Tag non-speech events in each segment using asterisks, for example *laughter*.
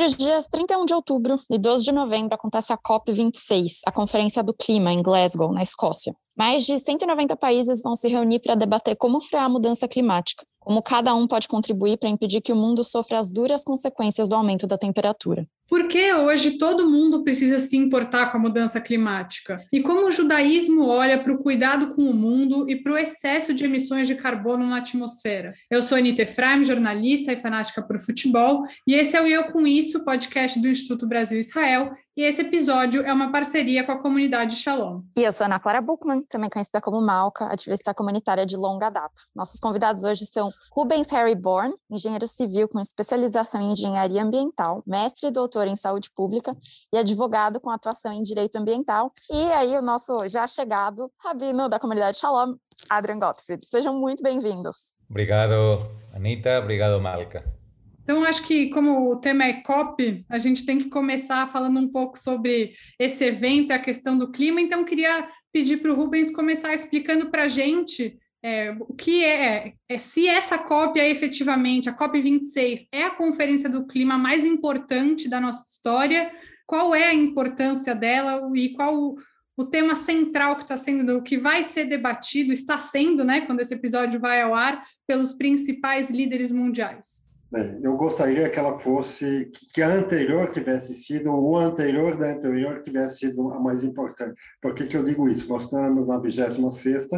Entre os dias 31 de outubro e 12 de novembro acontece a COP26, a Conferência do Clima, em Glasgow, na Escócia. Mais de 190 países vão se reunir para debater como frear a mudança climática, como cada um pode contribuir para impedir que o mundo sofra as duras consequências do aumento da temperatura. Por que hoje todo mundo precisa se importar com a mudança climática? E como o judaísmo olha para o cuidado com o mundo e para o excesso de emissões de carbono na atmosfera? Eu sou Anita Efraim, jornalista e fanática por futebol, e esse é o Eu Com Isso, podcast do Instituto Brasil Israel, e esse episódio é uma parceria com a comunidade Shalom. E eu sou Ana Clara Buchmann, também conhecida como Malca, ativista comunitária de longa data. Nossos convidados hoje são Rubens Harry Bourne, engenheiro civil com especialização em engenharia ambiental, mestre e doutor em saúde pública e advogado com atuação em direito ambiental. E aí o nosso já chegado rabino da comunidade Shalom, Adrian Gottfried. Sejam muito bem-vindos. Obrigado, Anita. Obrigado, Malca. Então, acho que como o tema é COP, a gente tem que começar falando um pouco sobre esse evento e a questão do clima. Então, queria pedir para o Rubens começar explicando para a gente é, o que é, é, se essa COP é efetivamente, a COP 26 é a conferência do clima mais importante da nossa história, qual é a importância dela e qual o, o tema central que está sendo, o que vai ser debatido, está sendo, né, quando esse episódio vai ao ar, pelos principais líderes mundiais. Bem, eu gostaria que ela fosse, que a anterior tivesse sido, ou o anterior da anterior tivesse sido a mais importante. Por que, que eu digo isso? Nós estamos na 26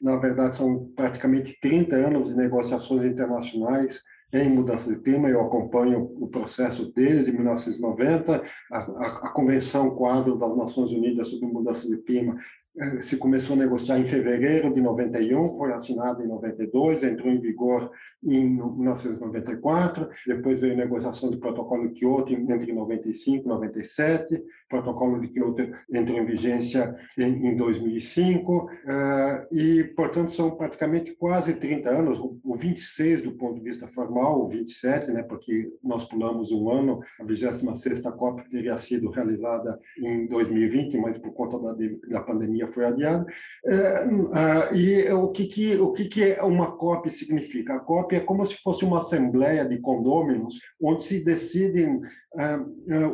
na verdade são praticamente 30 anos de negociações internacionais em mudança de clima, eu acompanho o processo desde 1990, a, a, a Convenção Quadro das Nações Unidas sobre Mudança de Clima se começou a negociar em fevereiro de 91, foi assinado em 92, entrou em vigor em 1994, depois veio a negociação do protocolo de Kyoto entre 95 e 97, o protocolo de Kyoto entrou em vigência em, 2005, eh, e, portanto, são praticamente quase 30 anos, o 26 do ponto de vista formal, o 27, né, porque nós pulamos um ano, a 26ª COP teria sido realizada em 2020, mas por conta da, da pandemia foi adiada. É, e o que, que, o que, que uma COP significa? A COP é como se fosse uma assembleia de condôminos, onde se decidem é, é,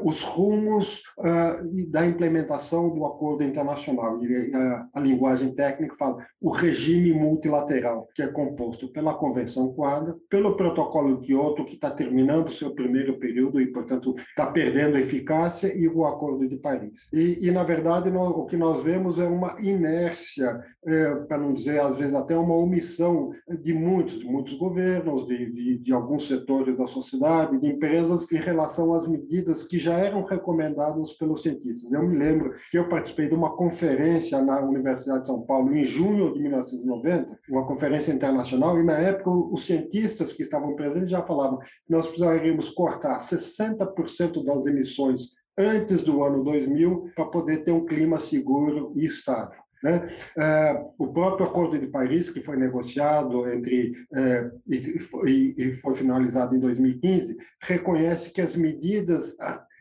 rumos da implementação do acordo internacional. E a, a linguagem técnica fala o regime multilateral, que é composto pela Convenção Quadra, pelo Protocolo de Kyoto, que está terminando seu primeiro período e, portanto, está perdendo eficácia, e o Acordo de Paris. E, e na verdade, nós, o que nós vemos é uma inércia, é, para não dizer às vezes até uma omissão de muitos, de muitos governos, de, de, de, alguns setores da sociedade, de empresas em relação às medidas que já eram recomendadas pelos cientistas. Eu me lembro que eu participei de uma conferência na Universidade de São Paulo em junho de 1990, uma conferência internacional, e na época os cientistas que estavam presentes já falavam que nós precisaríamos cortar 60% das emissões antes do ano 2000 para poder ter um clima seguro e estável. Né? É, o próprio Acordo de Paris, que foi negociado entre é, e, e foi finalizado em 2015, reconhece que as medidas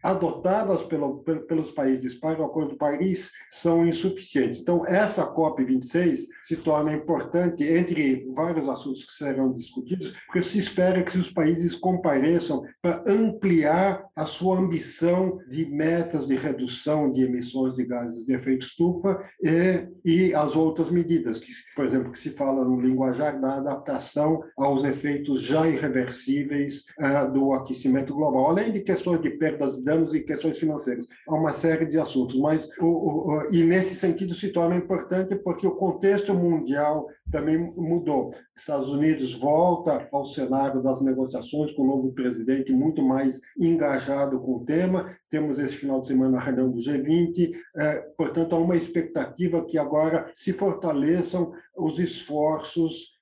adotadas pelo, pelos países para o Acordo de Paris são insuficientes. Então, essa COP26 se torna importante, entre vários assuntos que serão discutidos, porque se espera que os países compareçam para ampliar a sua ambição de metas de redução de emissões de gases de efeito estufa e, e as outras medidas, que, por exemplo, que se fala no linguajar da adaptação aos efeitos já irreversíveis uh, do aquecimento global, além de questões de perdas de e questões financeiras. Há uma série de assuntos, mas o, o, e nesse sentido se torna importante porque o contexto mundial também mudou. Estados Unidos volta ao cenário das negociações com o novo presidente muito mais engajado com o tema. Temos esse final de semana a reunião do G20, é, portanto há uma expectativa que agora se fortaleçam os esforços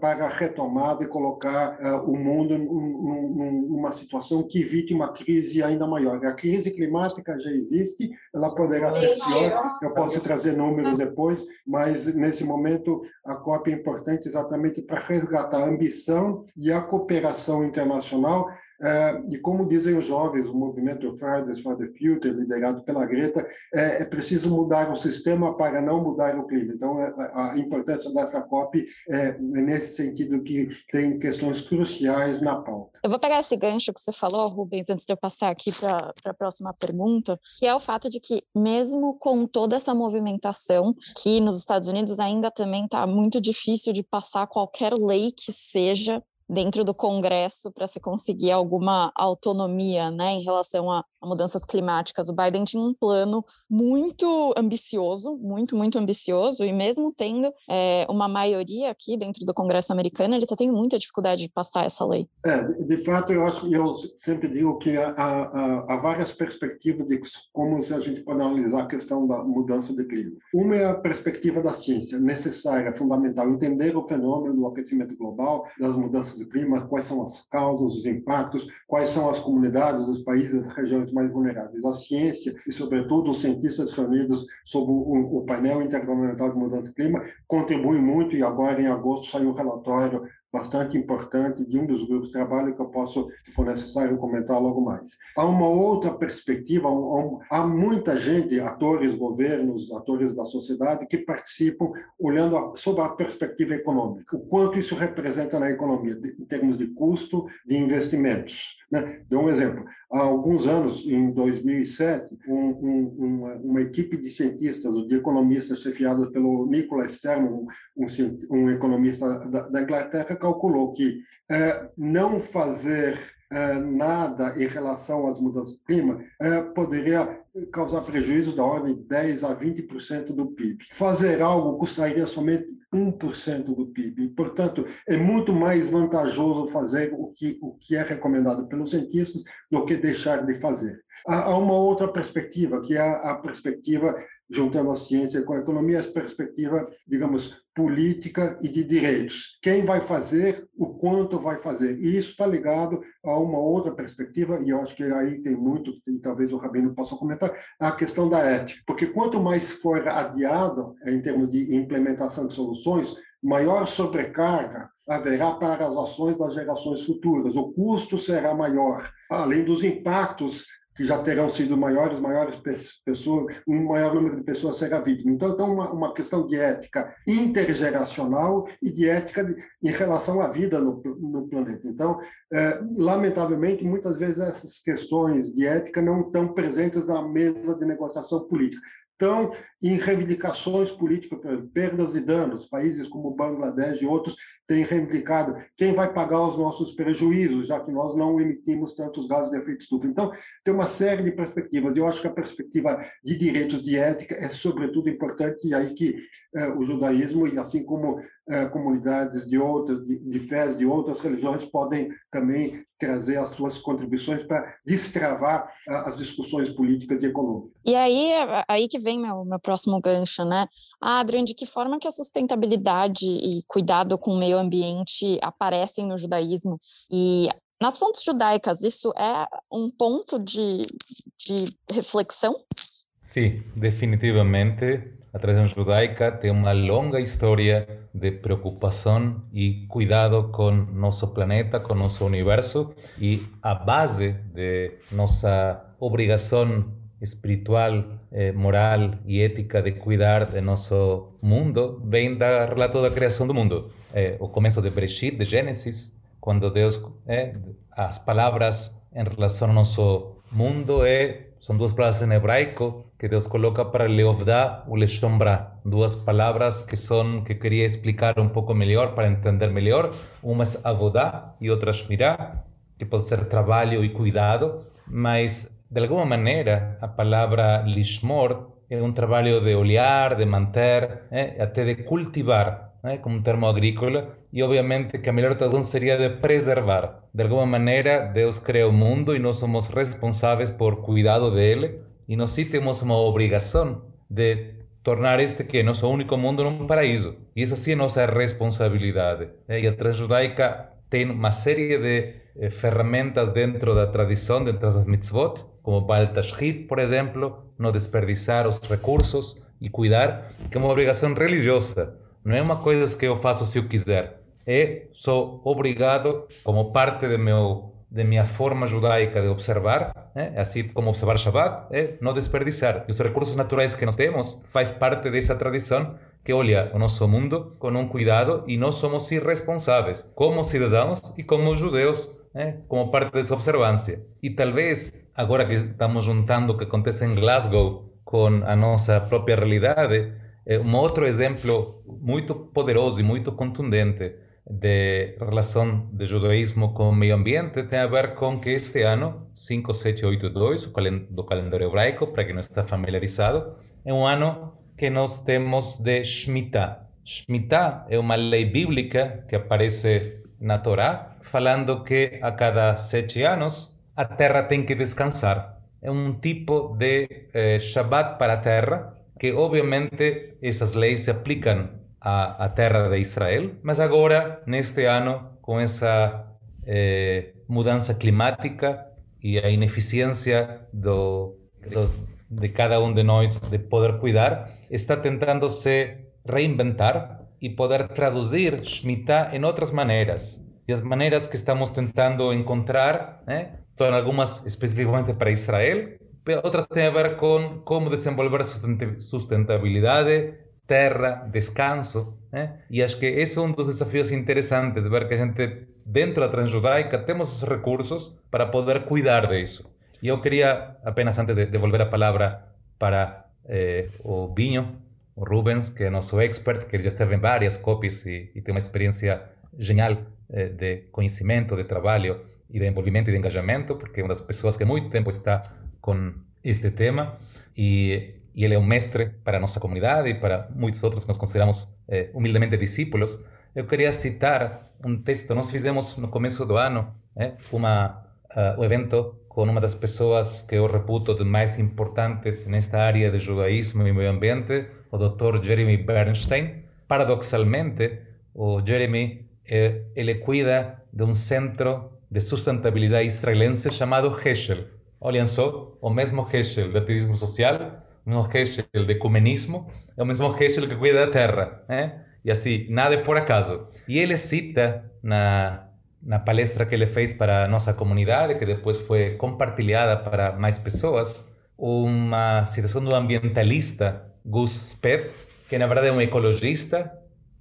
para a retomada e colocar é, o mundo numa situação que evite uma crise ainda maior. A crise climática já existe, ela poderá ser pior, eu posso trazer números depois, mas nesse momento a COP é importante exatamente para resgatar a ambição e a cooperação internacional É, e como dizem os jovens, o movimento Fridays for the Future, liderado pela Greta, é, é preciso mudar o sistema para não mudar o clima. Então, é, a importância dessa COP é, nesse sentido que tem questões cruciais na pauta. Eu vou pegar esse gancho que você falou, Rubens, antes de eu passar aqui para a próxima pergunta, que é o fato de que, mesmo com toda essa movimentação, que nos Estados Unidos ainda também está muito difícil de passar qualquer lei que seja dentro do Congresso para se conseguir alguma autonomia né, em relação a, a, mudanças climáticas. O Biden tinha um plano muito ambicioso, muito, muito ambicioso, e mesmo tendo é, uma maioria aqui dentro do Congresso americano, ele está tendo muita dificuldade de passar essa lei. É, de fato, eu acho, eu sempre digo que há, há, há várias perspectivas de como a gente pode analisar a questão da mudança de clima. Uma é a perspectiva da ciência, necessária, fundamental, entender o fenômeno do aquecimento global, das mudanças do clima, quais são as causas, os impactos, quais são as comunidades, os países, as regiões mais vulneráveis. A ciência e, sobretudo, os cientistas reunidos sob o, o painel intergovernamental de mudança do clima contribuem muito e agora, em agosto, saiu um relatório bastante importante de um dos grupos de trabalho que eu posso, se for necessário, comentar logo mais. Há uma outra perspectiva, há muita gente, atores, governos, atores da sociedade, que participam olhando sobre a perspectiva econômica, o quanto isso representa na economia, em termos de custo de investimentos. Né? Dou um exemplo. Há alguns anos, em 2007, um, um, uma, uma, equipe de cientistas, de economistas chefiados pelo Nicholas Stern, um, um economista da, da, Inglaterra, calculou que é, não fazer é, nada em relação às mudanças do clima é, poderia causar prejuízo da ordem de 10 a 20% do PIB. Fazer algo custaria somente 1% do PIB. Portanto, é muito mais vantajoso fazer o que, o que é recomendado pelos cientistas do que deixar de fazer. Há, uma outra perspectiva, que é a, a perspectiva juntando a ciência com a economia, a perspectiva, digamos, política e de direitos. Quem vai fazer, o quanto vai fazer. E isso está ligado a uma outra perspectiva, e eu acho que aí tem muito, e talvez o Rabino possa comentar, a questão da ética. Porque quanto mais for adiado, em termos de implementação de soluções, maior sobrecarga haverá para as ações das gerações futuras. O custo será maior, além dos impactos que já terão sido maiores, maiores pessoas, um maior número de pessoas será vítima. Então, então uma, uma questão de ética intergeracional e de ética de, em relação à vida no, no planeta. Então, é, lamentavelmente, muitas vezes essas questões de ética não estão presentes na mesa de negociação política estão em reivindicações políticas, perdas e danos. Países como Bangladesh e outros têm reivindicado quem vai pagar os nossos prejuízos, já que nós não emitimos tantos gases de efeito estufa. Então, tem uma série de perspectivas. Eu acho que a perspectiva de direitos de ética é, sobretudo, importante, e aí que eh, o judaísmo, e assim como comunidades de outras, de, de fés de outras religiões, podem também trazer as suas contribuições para destravar as discussões políticas e econômicas. E aí, aí que vem meu, meu próximo gancho, né? Ah, Adrian, de que forma que a sustentabilidade e cuidado com o meio ambiente aparecem no judaísmo? E nas fontes judaicas, isso é um ponto de, de reflexão? Sim, definitivamente. A tradición judaica tiene una longa historia de preocupación y cuidado con nuestro planeta, con nuestro universo y a base de nuestra obligación espiritual, eh, moral y ética de cuidar de nuestro mundo, vem da relato da criação do mundo. Eh, o começo de Bereshit, de Gênesis, quando Deus, eh, as palavras em relação ao nosso mundo é Son dos palabras en hebraico que Dios coloca para leovda o leshombra. Dos palabras que son que quería explicar un poco mejor para entender mejor. Una es avodá y otra shmirá, que puede ser trabajo y cuidado, mas de alguna manera a palabra lishmor es un trabajo de olear, de manter, eh, até de cultivar como termo agrícola, e obviamente que a melhor tradução seria de preservar. De alguma maneira, Deus criou o mundo e nós somos responsáveis por cuidado dele, e nós sim temos uma obrigação de tornar este que é nosso único mundo num paraíso. E essa sim é nossa responsabilidade. E a tradição judaica tem uma série de eh, ferramentas dentro da tradição, dentro das mitzvot, como Baal Tashrit, por exemplo, não desperdiçar os recursos e cuidar, que é uma obrigação religiosa. Não é uma coisa que eu faço se eu quiser. É, sou obrigado, como parte do meu de minha forma judaica de observar, né? assim como observar Shabbat, é não desperdiçar. E os recursos naturais que nós temos faz parte dessa tradição que olha o nosso mundo com um cuidado e nós somos irresponsáveis como cidadãos e como judeus né? como parte dessa observância. E talvez, agora que estamos juntando o que acontece em Glasgow com a nossa própria realidade, um outro exemplo muito poderoso e muito contundente de relação de judaísmo com o meio ambiente tem a ver com que este ano, 5782, do calendário hebraico, para quem não está familiarizado, é um ano que nós temos de Shemitah. Shemitah é uma lei bíblica que aparece na Torá, falando que a cada sete anos a terra tem que descansar. É um tipo de eh, Shabbat para a terra, que obviamente essas leis se aplicam à, à terra de Israel, mas agora, neste ano, com essa eh, mudança climática e a ineficiência do, do, de cada um de nós de poder cuidar, está tentando se reinventar e poder traduzir Shemitah em outras maneiras. E as maneiras que estamos tentando encontrar, né, são algumas especificamente para Israel, outras têm a ver com como desenvolver sustentabilidade, terra, descanso. Né? E acho que esse é um dos desafios interessantes, ver que a gente, dentro da transjudaica, temos os recursos para poder cuidar disso. E eu queria, apenas antes de devolver a palavra para eh, o Binho, o Rubens, que é nosso expert, que já esteve em várias copies e, e tem uma experiência genial eh, de conhecimento, de trabalho e de envolvimento e de engajamento, porque é uma das pessoas que há muito tempo está com este tema e, e ele é um mestre para a nossa comunidade e para muitos outros que nós consideramos eh, humildemente discípulos. Eu queria citar um texto, nós fizemos no começo do ano eh, uma, uh, um evento com uma das que eu reputo de mais importantes nesta área de judaísmo e meio ambiente, o Dr. Jeremy Bernstein. Paradoxalmente, o Jeremy eh, cuida de um centro de sustentabilidade israelense chamado Heschel. Olhem só, o mesmo Heschel de ativismo social, o mesmo Heschel de ecumenismo, é o mesmo Heschel que cuida da terra. Né? E assim, nada é por acaso. E ele cita na, na palestra que ele fez para a nossa comunidade, que depois foi compartilhada para mais pessoas, uma citação do ambientalista Gus Speth, que na verdade é um ecologista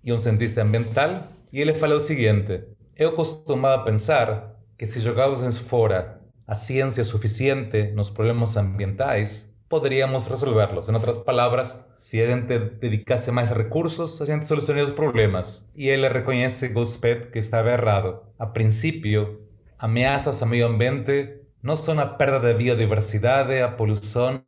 e um cientista ambiental, e ele fala o seguinte: Eu costumava pensar que se jogássemos fora a ciência suficiente nos problemas ambientais, poderíamos resolverlos. Em outras palavras, se a gente dedicasse mais recursos, a gente solucionaria os problemas. E ele reconhece, Gospet, que estava errado. A princípio, ameaças ao meio ambiente não são a perda de biodiversidade, a poluição,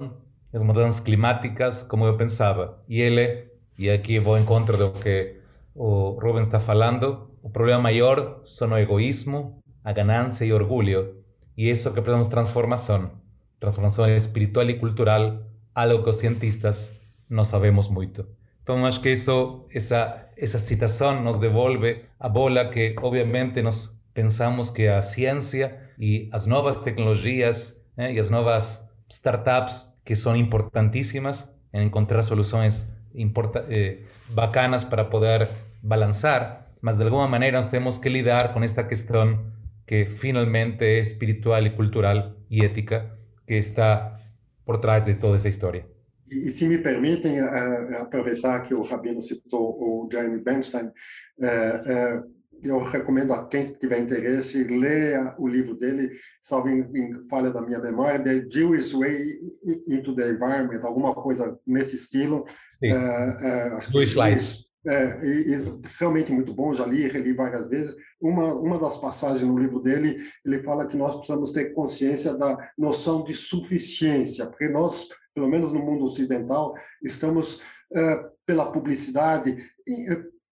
as mudanças climáticas, como eu pensava. E ele, e aqui vou ao encontro do que o Rubens está falando, o problema maior são o egoísmo, a ganância e o orgulho. E isso que precisamos transformação. Transformação espiritual e cultural, algo que os cientistas não sabemos muito. Então, acho que isso, essa, essa citação nos devolve a bola que, obviamente, nós pensamos que a ciência e as novas tecnologias né, e as novas startups, que são importantíssimas em encontrar soluções eh, bacanas para poder balançar, mas de alguma maneira nós temos que lidar com esta questão que finalmente é espiritual e cultural e ética que está por trás de toda essa história. E, e se me permitem uh, aproveitar que o Rabino citou o Jeremy Bernstein, uh, uh, eu recomendo a quem tiver interesse leia o livro dele, salvo em, em falha da minha memória, The Jewish Way into the Environment, alguma coisa nesse estilo. Sim. Uh, uh, Dois slides. É, e, e, realmente muito bom, já li, reli várias vezes. Uma, uma das passagens no livro dele, ele fala que nós precisamos ter consciência da noção de suficiência, porque nós, pelo menos no mundo ocidental, estamos, é, pela publicidade,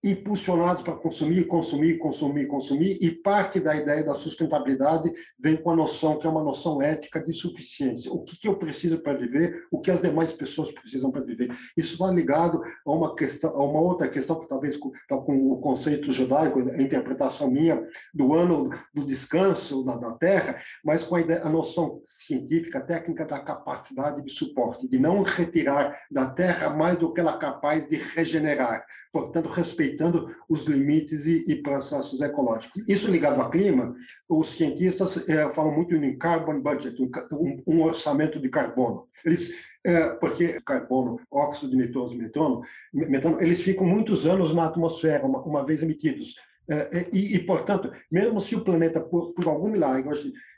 impulsionados para consumir, consumir, consumir, consumir, e parte da ideia da sustentabilidade vem com a noção, que é uma noção ética de suficiência. O que, que eu preciso para viver, o que as demais pessoas precisam para viver. Isso está ligado a uma questão, a uma outra questão que talvez está com o conceito judaico, a interpretação minha do ano do descanso da, da Terra, mas com a, ideia, a noção científica, técnica da capacidade de suporte, de não retirar da Terra mais do que ela é capaz de regenerar. Portanto, respeito respeitando os limites e, e processos ecológicos. Isso ligado ao clima, os cientistas é, falam muito em carbon budget, um, um orçamento de carbono. Eles é, porque carbono, óxido de nitroso metano, metano, eles ficam muitos anos na atmosfera, uma, uma vez emitidos. É, e, e, portanto, mesmo se o planeta, por, por algum milagre,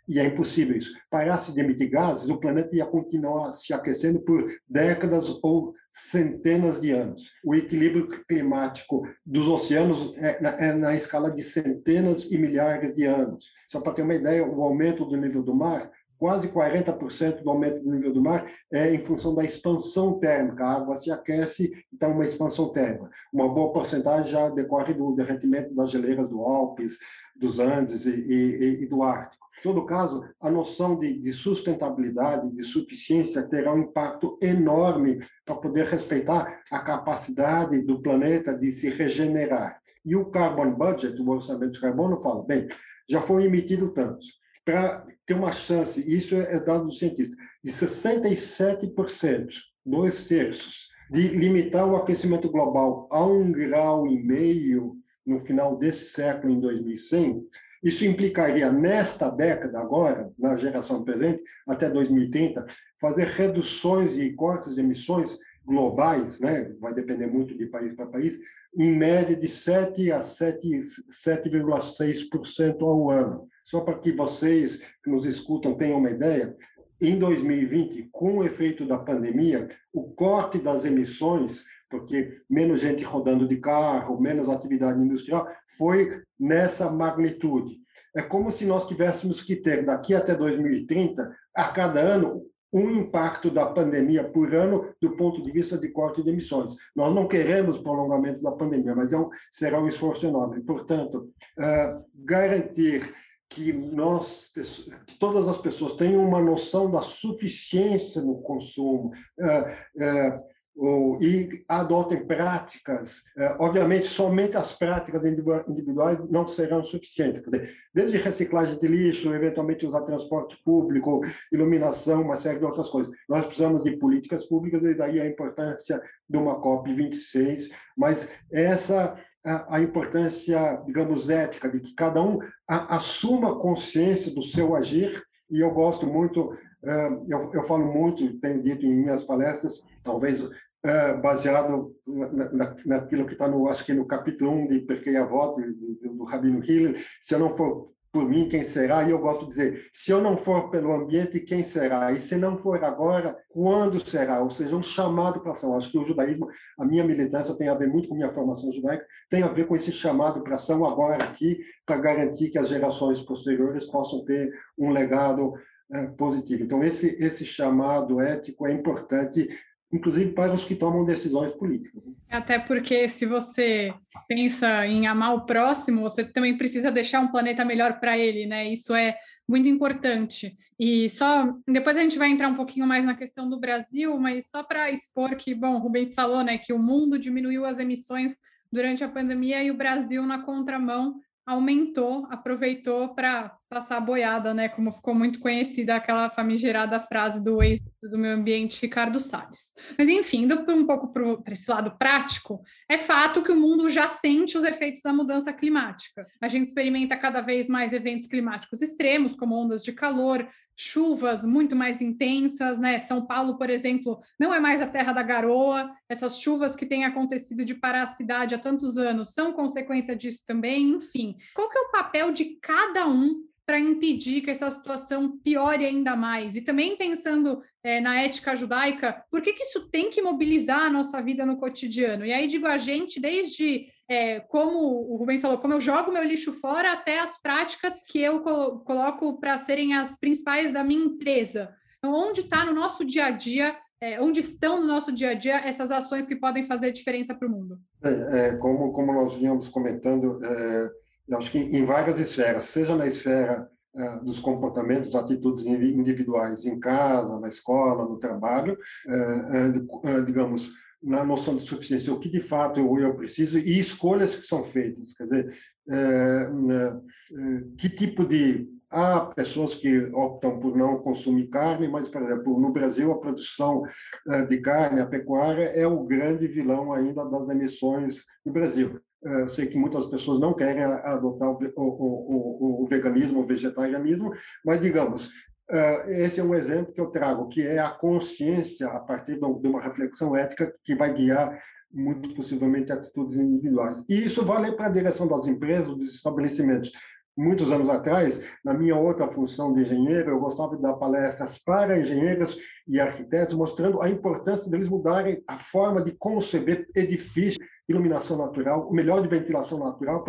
e é impossível isso, parasse de emitir gases, o planeta ia continuar se aquecendo por décadas ou centenas de anos. O equilíbrio climático dos oceanos é na, é na escala de centenas e milhares de anos. Só para ter uma ideia, o aumento do nível do mar quase 40% do aumento do nível do mar é em função da expansão térmica. A água se aquece, então uma expansão térmica. Uma boa porcentagem já decorre do derretimento das geleiras do Alpes, dos Andes e, e, e do Ártico. Todo caso, a noção de, de, sustentabilidade, de suficiência, terá um impacto enorme para poder respeitar a capacidade do planeta de se regenerar. E o Carbon Budget, o orçamento de carbono, fala, bem, já foi emitido tanto. Para ter uma chance, isso é, é dado do cientista, de 67%, dois terços, de limitar o aquecimento global a um grau e meio no final desse século, em 2100, isso implicaria, nesta década agora, na geração presente, até 2030, fazer reduções de cortes de emissões globais, né? vai depender muito de país para país, em média de 7 a 7,6% ao ano. Só para que vocês que nos escutam tenham uma ideia, em 2020, com o efeito da pandemia, o corte das emissões porque menos gente rodando de carro, menos atividade industrial, foi nessa magnitude. É como se nós tivéssemos que ter, daqui até 2030, a cada ano, um impacto da pandemia por ano do ponto de vista de corte de emissões. Nós não queremos prolongamento da pandemia, mas é um, será um esforço enorme. Portanto, uh, garantir que nós, que todas as pessoas tenham uma noção da suficiência no consumo, uh, uh, e adotem práticas. É, obviamente, somente as práticas individuais não serão suficientes. Dizer, desde reciclagem de lixo, eventualmente usar transporte público, iluminação, uma série de outras coisas. Nós precisamos de políticas públicas e daí a importância de uma COP 26, mas essa a, importância, digamos, ética, de que cada um assuma consciência do seu agir, e eu gosto muito, eu, eu falo muito, tenho dito em minhas palestras, talvez é, baseado na, na, naquilo que está no acho que no capítulo 1 de Perquei a Voto do Rabino Hiller, se eu não for por mim, quem será? E eu gosto de dizer, se eu não for pelo ambiente, quem será? E se não for agora, quando será? Ou seja, um chamado para ação. Acho que o judaísmo, a minha militância tem a ver muito com minha formação judaica, tem a ver com esse chamado para ação agora aqui, para garantir que as gerações posteriores possam ter um legado é, positivo. Então, esse, esse chamado ético é importante inclusive para os que tomam decisões políticas. Né? Até porque se você pensa em amar o próximo, você também precisa deixar um planeta melhor para ele, né? Isso é muito importante. E só depois a gente vai entrar um pouquinho mais na questão do Brasil, mas só para expor que, bom, o Rubens falou, né, que o mundo diminuiu as emissões durante a pandemia e o Brasil na contramão aumentou, aproveitou para passar boiada, né? Como ficou muito conhecida aquela famigerada frase do ex do meio ambiente, Ricardo Salles. Mas, enfim, indo um pouco para esse lado prático, é fato que o mundo já sente os efeitos da mudança climática. A gente experimenta cada vez mais eventos climáticos extremos, como ondas de calor, chuvas muito mais intensas, né? São Paulo, por exemplo, não é mais a terra da garoa. Essas chuvas que têm acontecido de parar a cidade há tantos anos são consequência disso também. Enfim, qual que é o papel de cada um para impedir que essa situação piore ainda mais? E também pensando é, na ética judaica, por que, que isso tem que mobilizar a nossa vida no cotidiano? E aí digo a gente, desde é, como o Rubens falou, como eu jogo meu lixo fora, até as práticas que eu coloco para serem as principais da minha empresa. Então, onde está no nosso dia a dia é, onde estão no nosso dia a dia essas ações que podem fazer diferença para o mundo? É, é, como, como nós vínhamos comentando, é, eu acho que em várias esferas, seja na esfera é, dos comportamentos, atitudes individuais em casa, na escola, no trabalho, é, digamos, na noção de suficiência, o que de fato eu, eu preciso e escolhas que são feitas, quer dizer, que tipo de há pessoas que optam por não consumir carne, mas, por exemplo, no Brasil, a produção de carne, a pecuária, é o grande vilão ainda das emissões no Brasil. Eu sei que muitas pessoas não querem adotar o, o, o, o veganismo, o vegetarianismo, mas digamos, esse é um exemplo que eu trago, que é a consciência a partir de uma reflexão ética que vai guiar muito possivelmente atitudes individuais. E isso vale para a direção das empresas, dos estabelecimentos muitos anos atrás, na minha outra função de engenheiro, eu gostava de dar palestras para engenheiros e arquitetos, mostrando a importância deles mudarem a forma de conceber edifícios, iluminação natural, melhor de ventilação natural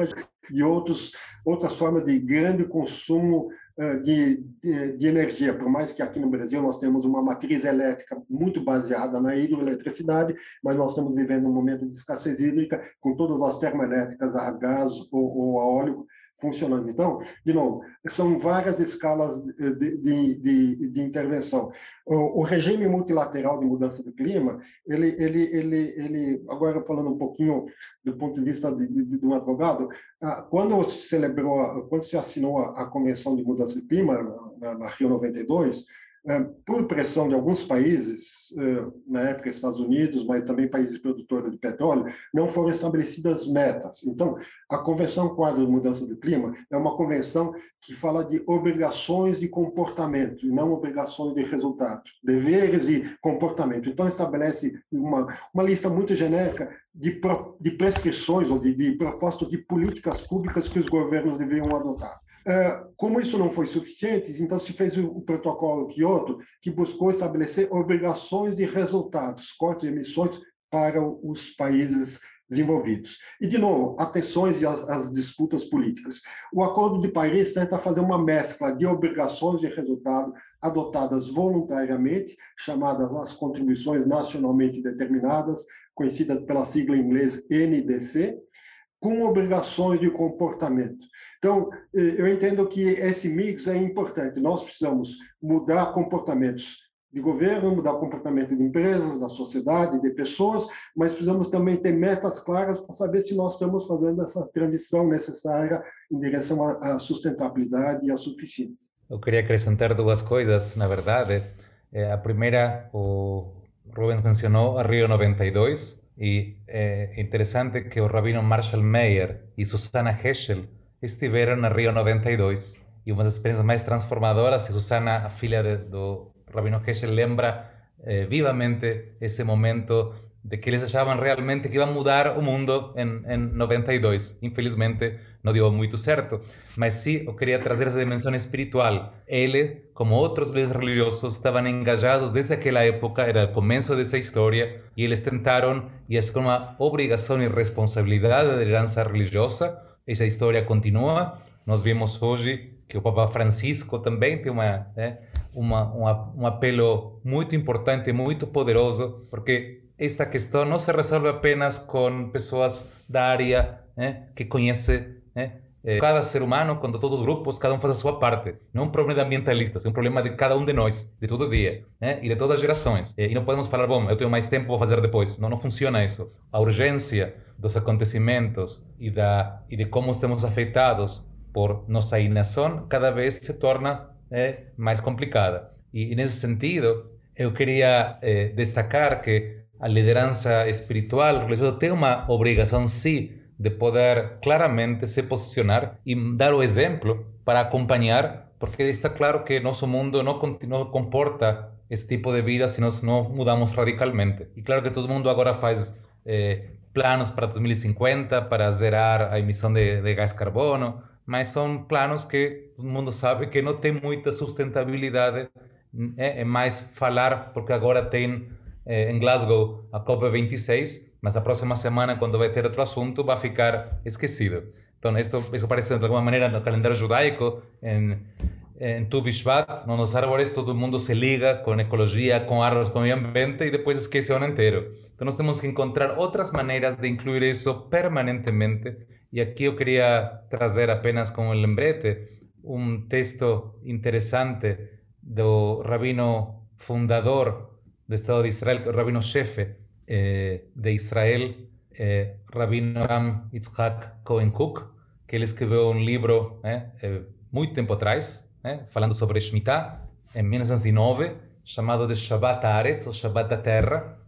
e outros, outras formas de grande consumo uh, de, de, de, energia. Por mais que aqui no Brasil nós temos uma matriz elétrica muito baseada na hidroeletricidade, mas nós estamos vivendo um momento de escassez hídrica, com todas as termoelétricas a gás ou, ou a óleo funcionando. Então, de novo, são várias escalas de, de, de, de intervenção. O, o, regime multilateral de mudança do clima, ele, ele, ele, ele, agora falando um pouquinho do ponto de vista de, de, de um advogado, ah, quando se celebrou, quando se assinou a, a Convenção de Mudança do Clima, na, na Rio 92, é, por pressão de alguns países, é, na época Estados Unidos, mas também países produtores de petróleo, não foram estabelecidas metas. Então, a Convenção Quadro de Mudança do Clima é uma convenção que fala de obrigações de comportamento, e não obrigações de resultado, deveres de comportamento. Então, estabelece uma, uma lista muito genérica de, de prescrições ou de, de propostas de políticas públicas que os governos deveriam adotar. É, como isso não foi suficiente, então se fez o protocolo Kyoto, que buscou estabelecer obrigações de resultados, cortes de emissões para os países desenvolvidos. E, de novo, atenções às disputas políticas. O Acordo de Paris tenta fazer uma mescla de obrigações de resultado adotadas voluntariamente, chamadas as contribuições nacionalmente determinadas, conhecidas pela sigla em inglês NDC, com obrigações de comportamento. Então, eh, eu entendo que esse mix é importante. Nós precisamos mudar comportamentos de governo, mudar o comportamento de empresas, da sociedade, de pessoas, mas precisamos também ter metas claras para saber se nós estamos fazendo essa transição necessária em direção à sustentabilidade e à suficiência. Eu queria acrescentar duas coisas, na verdade. Eh, a primeira, o Rubens mencionou a Rio 92, y eh, interesante que el rabino Marshall Mayer y Susana Heschel estiveram en Rio 92 y una de las experiencias más transformadoras y Susana, a filha de, rabino Heschel, lembra eh, vivamente ese momento de que eles achavam realmente que ia mudar o mundo em, em 92. Infelizmente, não deu muito certo. Mas sim, eu queria trazer essa dimensão espiritual. Ele, como outros líderes religiosos, estavam engajados desde aquela época, era o começo dessa história, e eles tentaram, e é como uma obrigação e responsabilidade da liderança religiosa, essa história continua. Nós vimos hoje que o Papa Francisco também tem uma, né, uma, uma, um apelo muito importante, muito poderoso, porque esta questão não se resolve apenas com pessoas da área né, que conhece né, cada ser humano, quando todos os grupos, cada um faz a sua parte. Não é um problema de ambientalistas, é um problema de cada um de nós, de todo dia, né, e de todas as gerações. E não podemos falar, bom, eu tenho mais tempo, vou fazer depois. Não, não funciona isso. A urgência dos acontecimentos e, da, e de como estamos afetados por nossa inação cada vez se torna é, mais complicada. E, e, nesse sentido, eu queria é, destacar que a liderança espiritual, religiosa, tem uma obrigação, sim, de poder claramente se posicionar e dar o exemplo para acompanhar, porque está claro que nosso mundo não, não comporta esse tipo de vida se nós não mudamos radicalmente. E claro que todo mundo agora faz eh, planos para 2050 para zerar a emissão de, de gás carbono, mas são planos que todo mundo sabe que não tem muita sustentabilidade. É, é mais falar, porque agora tem eh, Glasgow a COP26, mas a próxima semana, quando vai ter outro assunto, vai ficar esquecido. Então, isto, isso parece de alguma maneira no calendário judaico, em, em Tu Bishvat, nos árvores todo mundo se liga com ecologia, com árvores, com meio ambiente e depois esquece o ano inteiro. Então, nós temos que encontrar outras maneiras de incluir isso permanentemente. E aqui eu queria trazer apenas como lembrete um texto interessante do rabino fundador del Estado de Israel, rabino jefe eh, de Israel, rabino Ram Yitzhak Cohen Cook, que ele escreveu um livro eh, eh muito tempo atrás, eh, falando sobre Shemitah, em 1909, chamado de Shabbat Haaretz, ou Shabbat da Terra,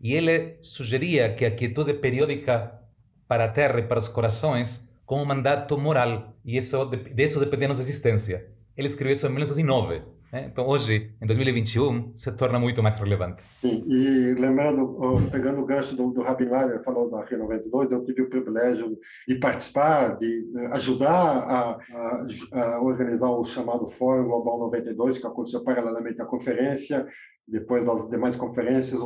e ele sugeria que a quietude periódica para a terra e para os corações com um mandato moral, e isso, disso depende a nossa existência. Ele escreveu isso em 1909. Né? Então, hoje, em 2021, se torna muito mais relevante. Sim, e lembrando, pegando o gancho do, do Rabin falou da Rio 92, eu tive o privilégio de participar, de ajudar a, a, a organizar o chamado Fórum Global 92, que aconteceu paralelamente à conferência, depois das demais conferências.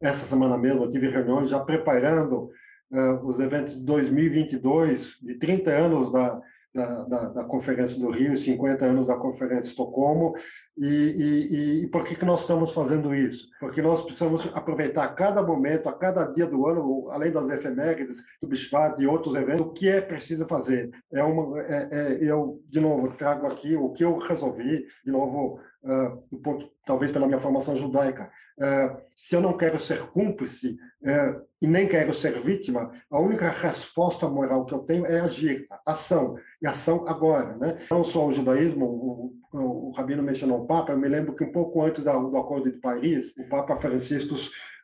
Essa semana mesmo eu tive reuniões já preparando uh, os eventos de 2022, de 30 anos da da, da, da, Conferência do Rio, 50 anos da Conferência de Estocolmo. E, e, e, por que, que nós estamos fazendo isso? Porque nós precisamos aproveitar cada momento, a cada dia do ano, além das efemérides, do Bishvat e outros eventos, o que é preciso fazer. É uma, é, é, eu, de novo, trago aqui o que eu resolvi, de novo, uh, talvez pela minha formação judaica. Uh, se eu não quero ser cúmplice, uh, e nem quero ser vítima, a única resposta moral que eu tenho é agir, ação, e ação agora. Né? Não só o judaísmo, o, o, o Rabino mencionou o Papa, eu me lembro que um pouco antes do, do Acordo de Paris, o Papa Francisco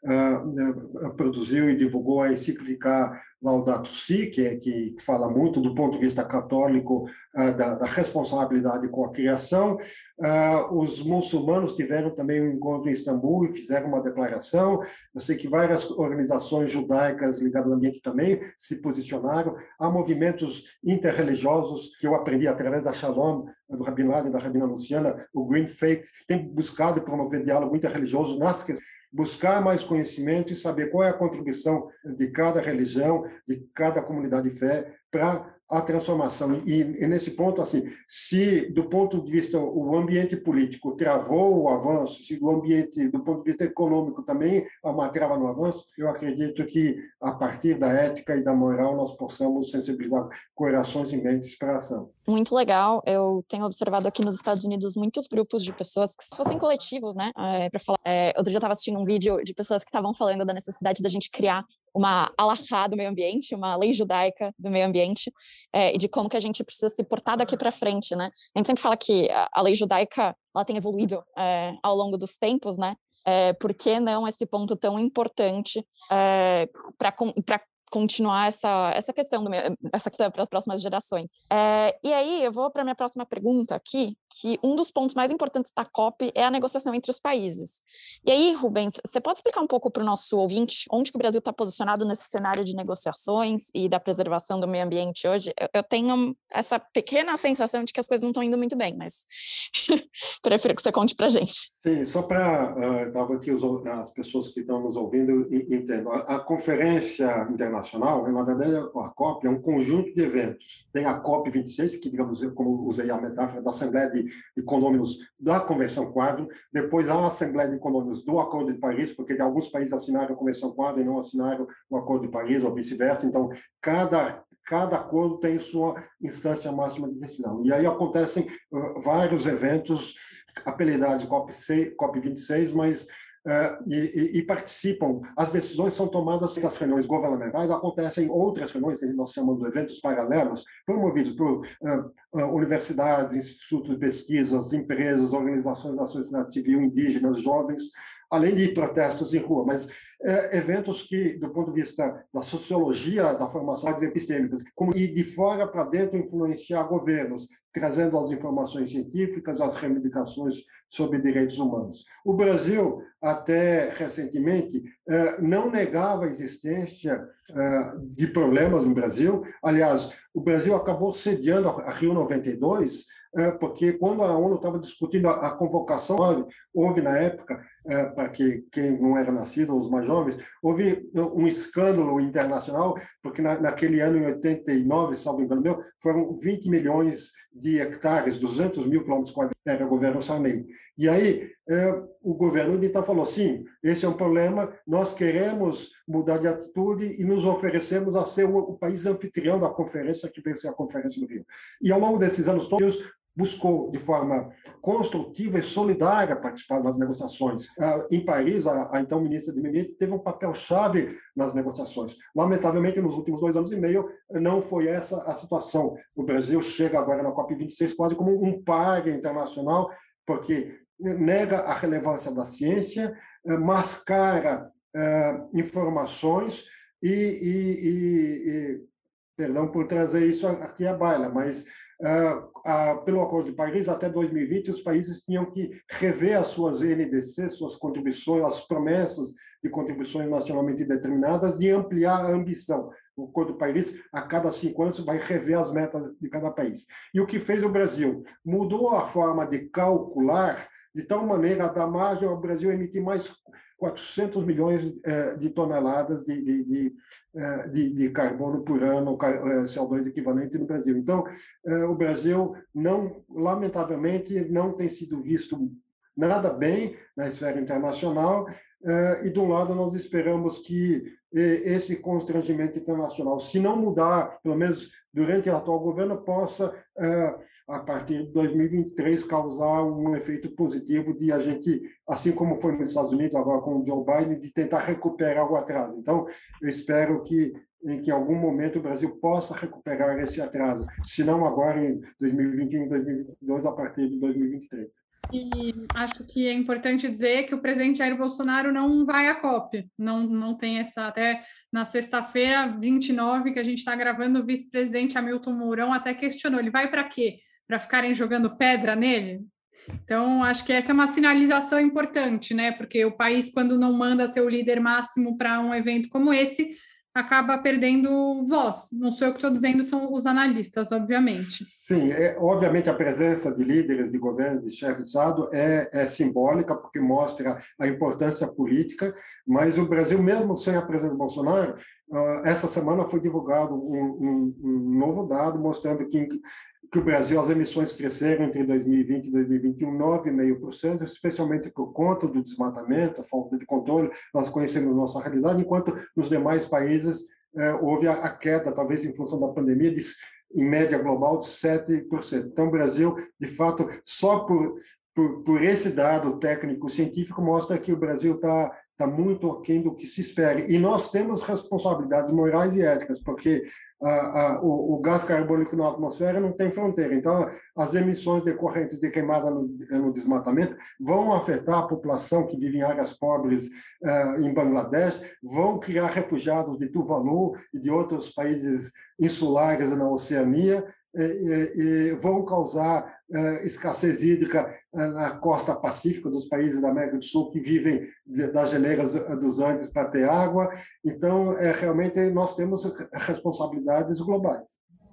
uh, produziu e divulgou a encíclica Laudato Si, que, é, que fala muito do ponto de vista católico uh, da, da, responsabilidade com a criação. Uh, os muçulmanos tiveram também um encontro em Istambul e fizeram uma declaração. Eu sei que várias organizações judaicas ligadas ao ambiente também se posicionaram. Há movimentos interreligiosos que eu aprendi através da Shalom, do Rabinado e da Rabina Luciana, o Green Faith, tem buscado promover diálogo interreligioso nas questões buscar mais conhecimento e saber qual é a contribuição de cada religião, de cada comunidade de fé para a transformação. E, e, nesse ponto, assim, se do ponto de vista o ambiente político travou o avanço, se do ambiente, do ponto de vista econômico também há uma trava no avanço, eu acredito que a partir da ética e da moral nós possamos sensibilizar corações e mentes para a ação. Muito legal. Eu tenho observado aqui nos Estados Unidos muitos grupos de pessoas que se fossem coletivos, né, é, para falar. É, outro dia eu estava assistindo um vídeo de pessoas que estavam falando da necessidade da gente criar uma alahá do meio ambiente, uma lei judaica do meio ambiente, é, e de como que a gente precisa se portar daqui para frente, né? A gente sempre fala que a, lei judaica ela tem evoluído é, ao longo dos tempos, né? É, por que não esse ponto tão importante é, para continuar essa, essa questão do essa para as próximas gerações. É, e aí eu vou para minha próxima pergunta aqui, que um dos pontos mais importantes da COP é a negociação entre os países. E aí, Rubens, você pode explicar um pouco para o nosso ouvinte onde que o Brasil está posicionado nesse cenário de negociações e da preservação do meio ambiente hoje? Eu, eu tenho essa pequena sensação de que as coisas não estão indo muito bem, mas *laughs* prefiro que você conte para gente. Sim, só para uh, aqui os, as pessoas que estão nos ouvindo entendam. A, a conferência internacional internacional, na verdade, a COP é um conjunto de eventos. Tem a COP 26, que, digamos, como usei a metáfora da Assembleia de, de Condôminos da Convenção Quadro, depois a Assembleia de Condôminos do Acordo de Paris, porque alguns países assinaram a Convenção Quadro e não assinaram o Acordo de Paris, ou vice-versa. Então, cada cada acordo tem sua instância máxima de decisão. E aí acontecem uh, vários eventos apelidados de COP, COP 26, mas e, e, participam. As decisões são tomadas nas reuniões governamentais, acontecem outras reuniões, que nós chamamos de eventos paralelos, promovidos por uh, uh, universidades, institutos de pesquisas, empresas, organizações da sociedade civil, indígenas, jovens, além de protestos em rua, mas é, eventos que, do ponto de vista da sociologia da formação epistêmicas, como ir de fora para dentro influenciar governos, trazendo as informações científicas, as reivindicações sobre direitos humanos. O Brasil, até recentemente, é, não negava a existência é, de problemas no Brasil. Aliás, o Brasil acabou sediando a Rio 92 é, porque quando a ONU estava discutindo a, convocação, houve na época, para que quem não era nascido, os mais jovens, houve um escândalo internacional, porque naquele ano, em 89, salvo engano meu, foram 20 milhões de hectares, 200 mil quilômetros quadrados, era o governo Sarney. E aí, é, o governo então falou: sim, esse é um problema, nós queremos mudar de atitude e nos oferecemos a ser o, o país anfitrião da conferência, que veio ser a Conferência do Rio. E ao longo desses anos todos, buscou de forma construtiva e solidária participar das negociações. Ah, em Paris, a, a então ministra de Meio teve um papel chave nas negociações. Lamentavelmente, nos últimos dois anos e meio, não foi essa a situação. O Brasil chega agora na COP26 quase como um par internacional, porque nega a relevância da ciência, eh, mascara eh, informações, e, e, e, e perdão por trazer isso aqui à baila, mas Uh, uh, pelo Acordo de Paris, até 2020, os países tinham que rever as suas NDC, suas contribuições, as promessas de contribuições nacionalmente determinadas e ampliar a ambição. O Acordo de Paris, a cada cinco anos, vai rever as metas de cada país. E o que fez o Brasil? Mudou a forma de calcular de tal maneira a dar margem ao Brasil emitir mais 400 milhões eh, de toneladas de, de, de, eh, de, carbono por ano, eh, CO2 equivalente no Brasil. Então, o Brasil não, lamentavelmente, não tem sido visto nada bem na esfera internacional, e de um lado nós esperamos que esse constrangimento internacional, se não mudar, pelo menos durante o atual governo, possa a partir de 2023 causar um efeito positivo de a gente, assim como foi nos Estados Unidos agora com o Joe Biden, de tentar recuperar o atraso. Então, eu espero que em que em algum momento o Brasil possa recuperar esse atraso, se não agora em 2021, 2022, a partir de 2023. E acho que é importante dizer que o presidente Jair Bolsonaro não vai à COP, não, não tem essa. Até na sexta-feira, 29, que a gente está gravando, o vice-presidente Hamilton Mourão até questionou: ele vai para quê? para ficarem jogando pedra nele? Então, acho que essa é uma sinalização importante, né? Porque o país, quando não manda seu líder máximo para um evento como esse, acaba perdendo voz. Não sou eu que estou dizendo, são os analistas, obviamente. Sim, é, obviamente a presença de líderes de governo, de chefe de Estado, é, é simbólica, porque mostra a importância política, mas o Brasil, mesmo sem a presença de Bolsonaro, ah, essa semana foi divulgado um, um, um novo dado mostrando que que o Brasil, as emissões cresceram entre 2020 e 2021 9,5%, especialmente por conta do desmatamento, falta de controle, nós conhecemos nossa realidade, enquanto nos demais países eh, houve a, a, queda, talvez em função da pandemia, de, em média global de 7%. Então, o Brasil, de fato, só por, por, por esse dado técnico-científico, mostra que o Brasil está está muito aquém do que se espera. E nós temos responsabilidades morais e éticas, porque a, a, o, o, gás carbônico na atmosfera não tem fronteira. Então, as emissões decorrentes de queimada no, no desmatamento vão afetar a população que vive em áreas pobres uh, em Bangladesh, vão criar refugiados de Tuvalu e de outros países insulares na Oceania, e, e vão causar escassez hídrica uh, na costa pacífica dos países da América do Sul que vivem das geleiras do, dos Andes para ter água. Então, é, realmente, nós temos responsabilidades globais.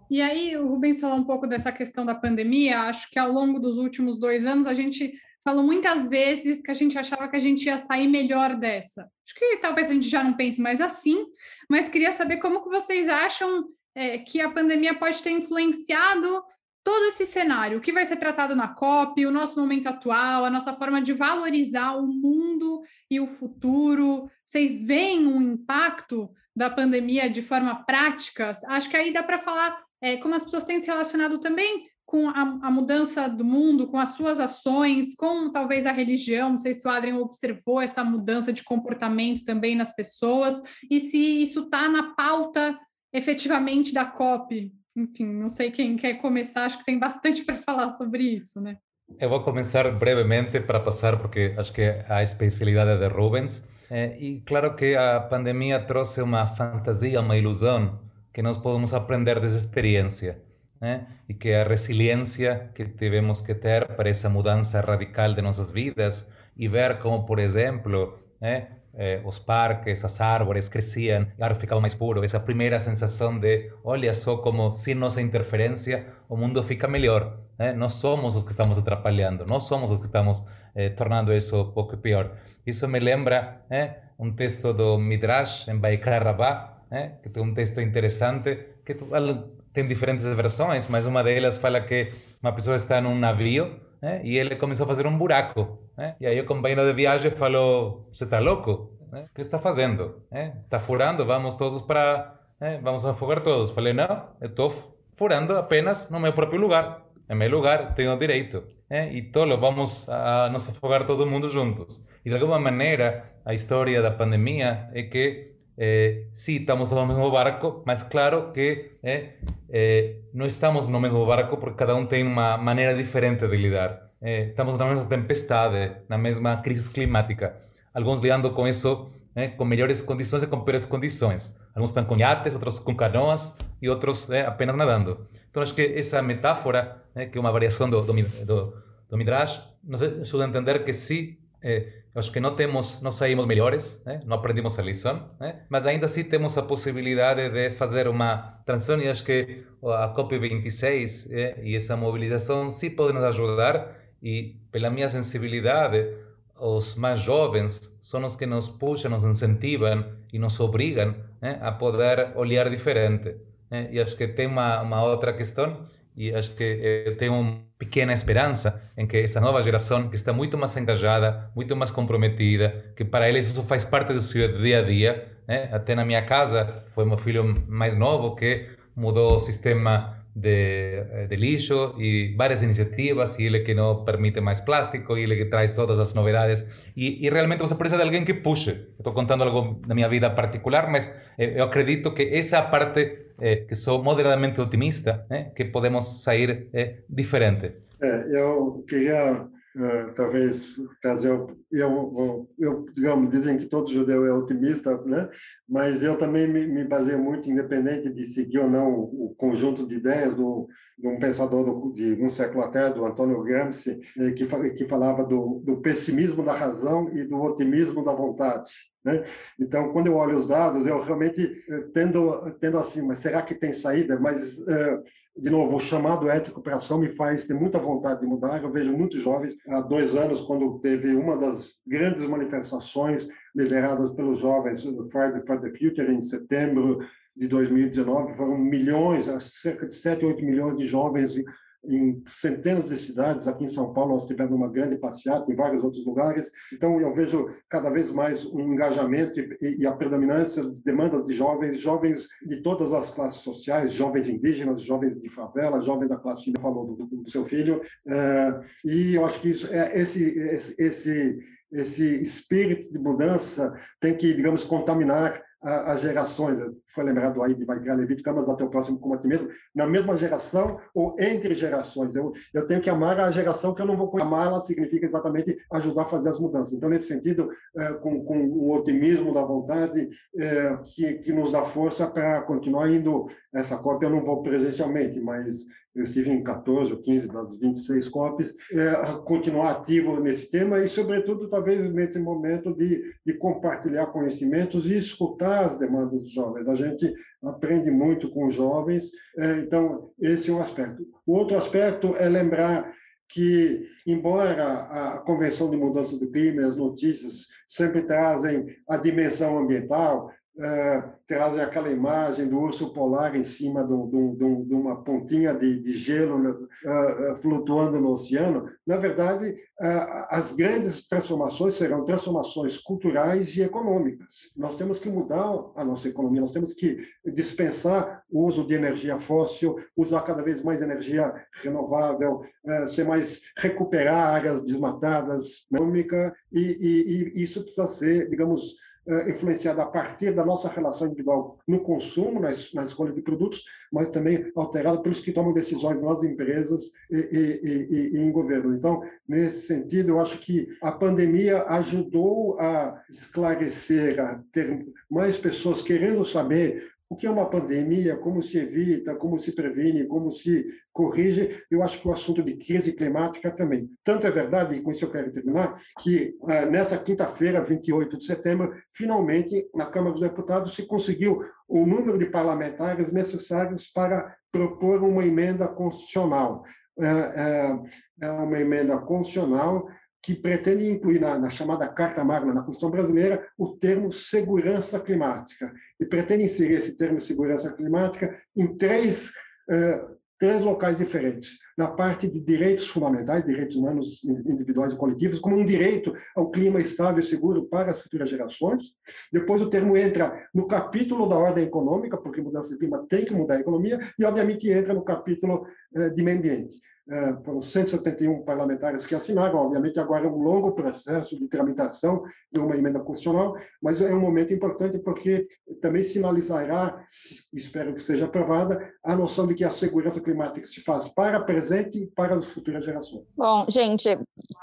E aí, o Rubens falou um pouco dessa questão da pandemia. Acho que ao longo dos últimos dois anos, a gente falou muitas vezes que a gente achava que a gente ia sair melhor dessa. Acho que talvez a gente já não pense mais assim, mas queria saber como que vocês acham é, que a pandemia pode ter influenciado todo esse cenário, o que vai ser tratado na COP, o nosso momento atual, a nossa forma de valorizar o mundo e o futuro. Vocês veem um impacto da pandemia de forma prática? Acho que aí dá para falar é, como as pessoas têm se relacionado também com a, a, mudança do mundo, com as suas ações, com talvez a religião. Não sei se o Adrian observou essa mudança de comportamento também nas pessoas e se isso está na pauta efetivamente da COP? Enfim, não sei quem quer começar, acho que tem bastante *laughs* para falar sobre isso, né? Eu vou começar brevemente para passar, porque acho que é a especialidade de Rubens. É, e claro que a pandemia trouxe uma fantasia, uma ilusão, que nós podemos aprender dessa experiência. Né? E que a resiliência que tivemos que ter para essa mudança radical de nossas vidas e ver como, por exemplo, né, eh, os parques, as árvores cresciam, o ar ficava mais puro. Essa primeira sensação de, olha só como sem nossa interferência o mundo fica melhor. Né? Nós somos os que estamos atrapalhando, nós somos os que estamos eh, tornando isso um pouco pior. Isso me lembra né, um texto do Midrash em Baikra Rabá, né, que tem um texto interessante, que tem diferentes versões, mas uma delas fala que uma pessoa está num navio né? E ele começou a fazer um buraco. Né? E aí o companheiro de viagem falou: Você está louco? Né? O que está fazendo? Está furando? Vamos todos para. Vamos afogar todos. Falei: Não, eu estou furando apenas no meu próprio lugar. É meu lugar, tenho direito. E todos vamos a nos afogar todo mundo juntos. E de alguma maneira, a história da pandemia é que eh, sí, estamos no mesmo barco, mas claro que eh, eh, não estamos no mesmo barco porque cada um tem uma maneira diferente de lidar. Eh, estamos na mesma tempestade, na mesma crise climática. Alguns lidando com isso né, com melhores condições e com piores condições. Alguns estão com iates, outros com canoas e outros né, apenas nadando. Então, acho que essa metáfora, que é uma variação do, do, do, do Midrash, nos ajuda a entender que sim, é, acho que não temos, não saímos melhores, né? não aprendemos a lição, né? mas ainda assim temos a possibilidade de fazer uma transição e acho que a COP26 é, e essa mobilização sim podem nos ajudar e pela minha sensibilidade os mais jovens são os que nos puxam, nos incentivam e nos obrigam né, a poder olhar diferente. E acho que tem uma, uma outra questão e acho que eu tenho uma pequena esperança em que essa nova geração, que está muito mais engajada, muito mais comprometida, que para eles isso faz parte do seu dia a dia, né? até na minha casa foi meu filho mais novo que mudou o sistema de, eh, de lixo e várias iniciativas, e ele que não permite mais plástico, e ele que traz todas as novidades, e, e realmente você precisa de alguém que puxe. Estou contando algo da minha vida particular, mas eh, eu acredito que essa parte, eh, que sou moderadamente otimista, né, que podemos sair diferente. É, eu queria Uh, talvez trazer eu, eu, eu, digamos dizem que todo judeu é otimista né? Mas eu também me, me baseio muito independente de seguir ou não o, o conjunto de ideias do de um pensador do, de um século atrás do Antônio Gramsci eh, que que falava do, do pessimismo da razão e do otimismo da vontade né? Então, quando eu olho os dados, eu realmente eh, tendo, tendo assim, mas será que tem saída? Mas, eh, de novo, o chamado ético para ação me faz ter muita vontade de mudar. Eu vejo muitos jovens, há dois anos, quando teve uma das grandes manifestações lideradas pelos jovens, Friday for the Future, em setembro de 2019, foram milhões, cerca de 7, 8 milhões de jovens em centenas de cidades. Aqui em São Paulo, nós tivemos uma grande passeata, em vários outros lugares. Então, eu vejo cada vez mais um engajamento e, a predominância de demandas de jovens, jovens de todas as classes sociais, jovens indígenas, jovens de favela, jovens da classe que falou do, do, seu filho. É, e eu acho que isso é esse, esse, esse esse espírito de mudança tem que, digamos, contaminar as gerações, foi lembrado aí de Vaikra Levítica, mas até o próximo como a ti mesmo, na mesma geração ou entre gerações. Eu, eu tenho que amar a geração que eu não vou amar, ela significa exatamente ajudar a fazer as mudanças. Então, nesse sentido, é, com, com o otimismo da vontade, é, que, que nos dá força para continuar indo, essa cópia eu não vou presencialmente, mas eu estive em 14 ou 15 das 26 COPs, é, continuar ativo nesse tema e, sobretudo, talvez nesse momento de, de compartilhar conhecimentos e escutar as demandas dos jovens. A gente aprende muito com os jovens, é, então, esse é um aspecto. O outro aspecto é lembrar que, embora a Convenção de Mudança do Clima e as notícias sempre trazem a dimensão ambiental, uh, trazem aquela imagem do urso polar em cima de, de, de uma pontinha de, de gelo uh, flutuando no oceano. Na verdade, uh, as grandes transformações serão transformações culturais e econômicas. Nós temos que mudar a nossa economia, nós temos que dispensar o uso de energia fóssil, usar cada vez mais energia renovável, ser mais recuperar áreas desmatadas, econômica, e, e, e isso precisa ser, digamos, influenciada a partir da nossa relação individual no consumo, na, na escolha de produtos, mas também alterada pelos que tomam decisões nas empresas e, e, e, e em governo. Então, nesse sentido, eu acho que a pandemia ajudou a esclarecer, a ter mais pessoas querendo saber o que é uma pandemia, como se evita, como se previne, como se corrige. Eu acho que o assunto de crise climática também. Tanto é verdade, e com isso eu quero terminar, que uh, nesta quinta-feira, 28 de setembro, finalmente, na Câmara dos Deputados, se conseguiu o número de parlamentares necessários para propor uma emenda constitucional. É, é, é uma emenda constitucional que pretende incluir na, na, chamada Carta Magna, na Constituição Brasileira, o termo segurança climática. E pretende inserir esse termo segurança climática em três, uh, três locais diferentes. Na parte de direitos fundamentais, direitos humanos individuais e coletivos, como um direito ao clima estável e seguro para as futuras gerações. Depois o termo entra no capítulo da ordem econômica, porque mudança de clima tem que mudar a economia, e obviamente entra no capítulo uh, de meio ambiente. É, foram 171 parlamentares que assinaram, obviamente agora é um longo processo de tramitação de uma emenda constitucional, mas é um momento importante porque também sinalizará, espero que seja aprovada, a noção de que a segurança climática se faz para o presente e para as futuras gerações. Bom, gente,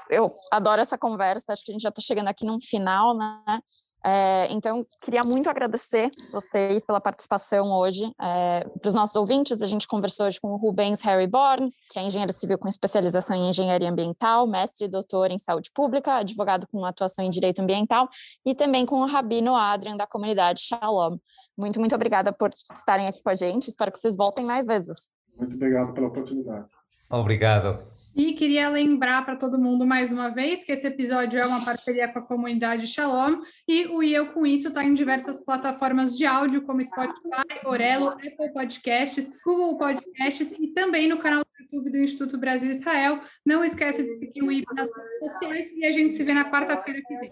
eu adoro essa conversa, acho que a gente já está chegando aqui num final, né? É, então, queria muito agradecer vocês pela participação hoje. É, Para os nossos ouvintes, a gente conversou hoje com o Rubens Harry Born, que é engenheiro civil com especialização em engenharia ambiental, mestre e doutor em saúde pública, advogado com atuação em direito ambiental, e também com o Rabino Adrian, da comunidade Shalom. Muito, muito obrigada por estarem aqui com a gente. Espero que vocês voltem mais vezes. Muito obrigado pela oportunidade. Obrigado. E queria lembrar para todo mundo mais uma vez que esse episódio é uma parceria com a comunidade Shalom e o E Eu Com Isso está em diversas plataformas de áudio, como Spotify, Orelo, Apple Podcasts, Google Podcasts e também no canal do YouTube do Instituto Brasil Israel. Não esquece de seguir o IP nas redes sociais e a gente se vê na quarta-feira que vem.